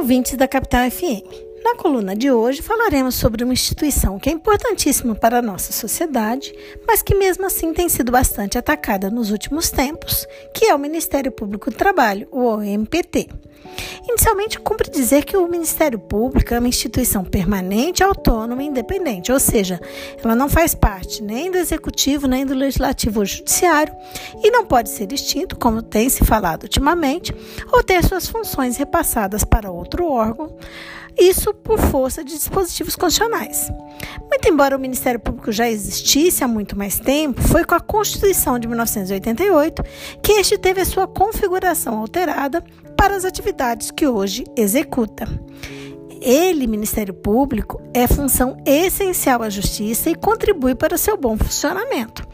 ouvintes da Capital FM. Na coluna de hoje falaremos sobre uma instituição que é importantíssima para a nossa sociedade, mas que mesmo assim tem sido bastante atacada nos últimos tempos, que é o Ministério Público do Trabalho, o OMPT. Inicialmente, cumpre dizer que o Ministério Público é uma instituição permanente, autônoma e independente, ou seja, ela não faz parte nem do Executivo, nem do Legislativo ou Judiciário e não pode ser extinto, como tem se falado ultimamente, ou ter suas funções repassadas para outro órgão, isso por força de dispositivos constitucionais. Muito embora o Ministério Público já existisse há muito mais tempo, foi com a Constituição de 1988 que este teve a sua configuração alterada para as atividades que hoje executa. Ele, Ministério Público, é função essencial à justiça e contribui para seu bom funcionamento.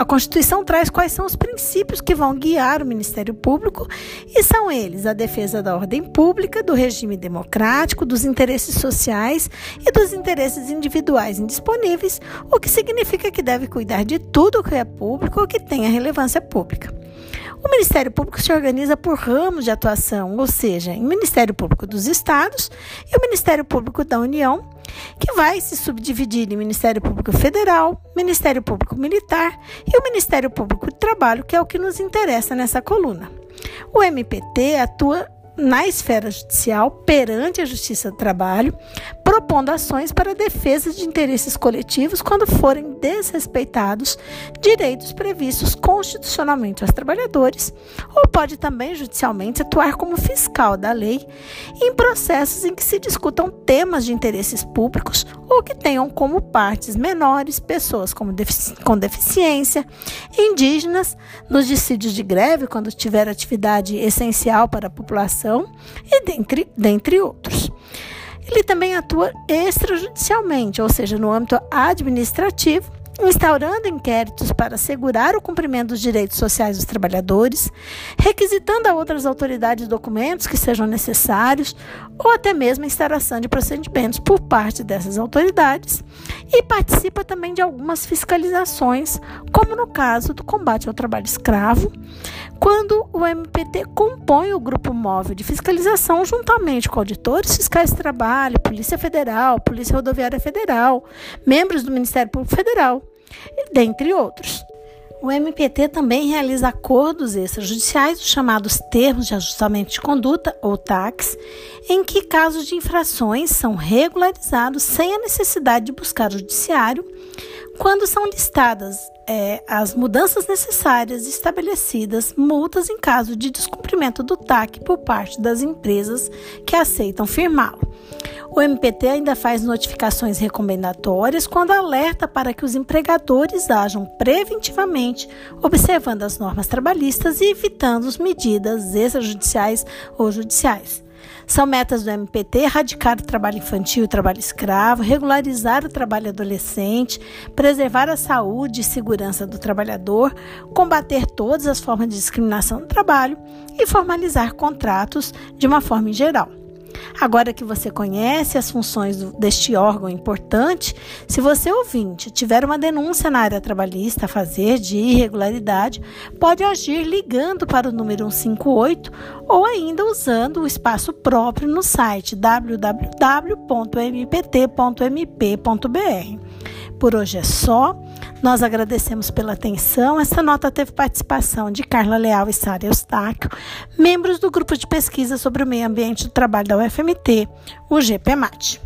A Constituição traz quais são os princípios que vão guiar o Ministério Público e são eles a defesa da ordem pública, do regime democrático, dos interesses sociais e dos interesses individuais indisponíveis, o que significa que deve cuidar de tudo o que é público ou que tenha relevância pública. O Ministério Público se organiza por ramos de atuação, ou seja, o Ministério Público dos Estados e o Ministério Público da União, que vai se subdividir em Ministério Público Federal, Ministério Público Militar e o Ministério Público do Trabalho, que é o que nos interessa nessa coluna. O MPT atua na esfera judicial perante a Justiça do Trabalho, propondo ações para defesa de interesses coletivos quando forem desrespeitados direitos previstos constitucionalmente aos trabalhadores, ou pode também judicialmente atuar como fiscal da lei em processos em que se discutam temas de interesses públicos ou que tenham como partes menores pessoas com deficiência, indígenas, nos dissídios de greve, quando tiver atividade essencial para a população, e dentre, dentre outros. Ele também atua extrajudicialmente, ou seja, no âmbito administrativo, instaurando inquéritos para assegurar o cumprimento dos direitos sociais dos trabalhadores, requisitando a outras autoridades documentos que sejam necessários, ou até mesmo a instauração de procedimentos por parte dessas autoridades, e participa também de algumas fiscalizações, como no caso do combate ao trabalho escravo, quando o MPT compõe o grupo móvel de fiscalização juntamente com auditores fiscais de trabalho, Polícia Federal, Polícia Rodoviária Federal, membros do Ministério Público Federal, dentre outros. O MPT também realiza acordos extrajudiciais, os chamados termos de ajustamento de conduta, ou TACs, em que casos de infrações são regularizados sem a necessidade de buscar o judiciário, quando são listadas é, as mudanças necessárias estabelecidas, multas em caso de descumprimento do TAC por parte das empresas que aceitam firmá-lo. O MPT ainda faz notificações recomendatórias quando alerta para que os empregadores ajam preventivamente, observando as normas trabalhistas e evitando as medidas extrajudiciais ou judiciais. São metas do MPT erradicar o trabalho infantil e o trabalho escravo, regularizar o trabalho adolescente, preservar a saúde e segurança do trabalhador, combater todas as formas de discriminação no trabalho e formalizar contratos de uma forma em geral. Agora que você conhece as funções deste órgão importante, se você ouvinte tiver uma denúncia na área trabalhista a fazer de irregularidade, pode agir ligando para o número 158 ou ainda usando o espaço próprio no site www.mpt.mp.br. Por hoje é só. Nós agradecemos pela atenção. Essa nota teve participação de Carla Leal e Sara Eustáquio, membros do grupo de pesquisa sobre o meio ambiente do trabalho da UFMT, o GPMAT.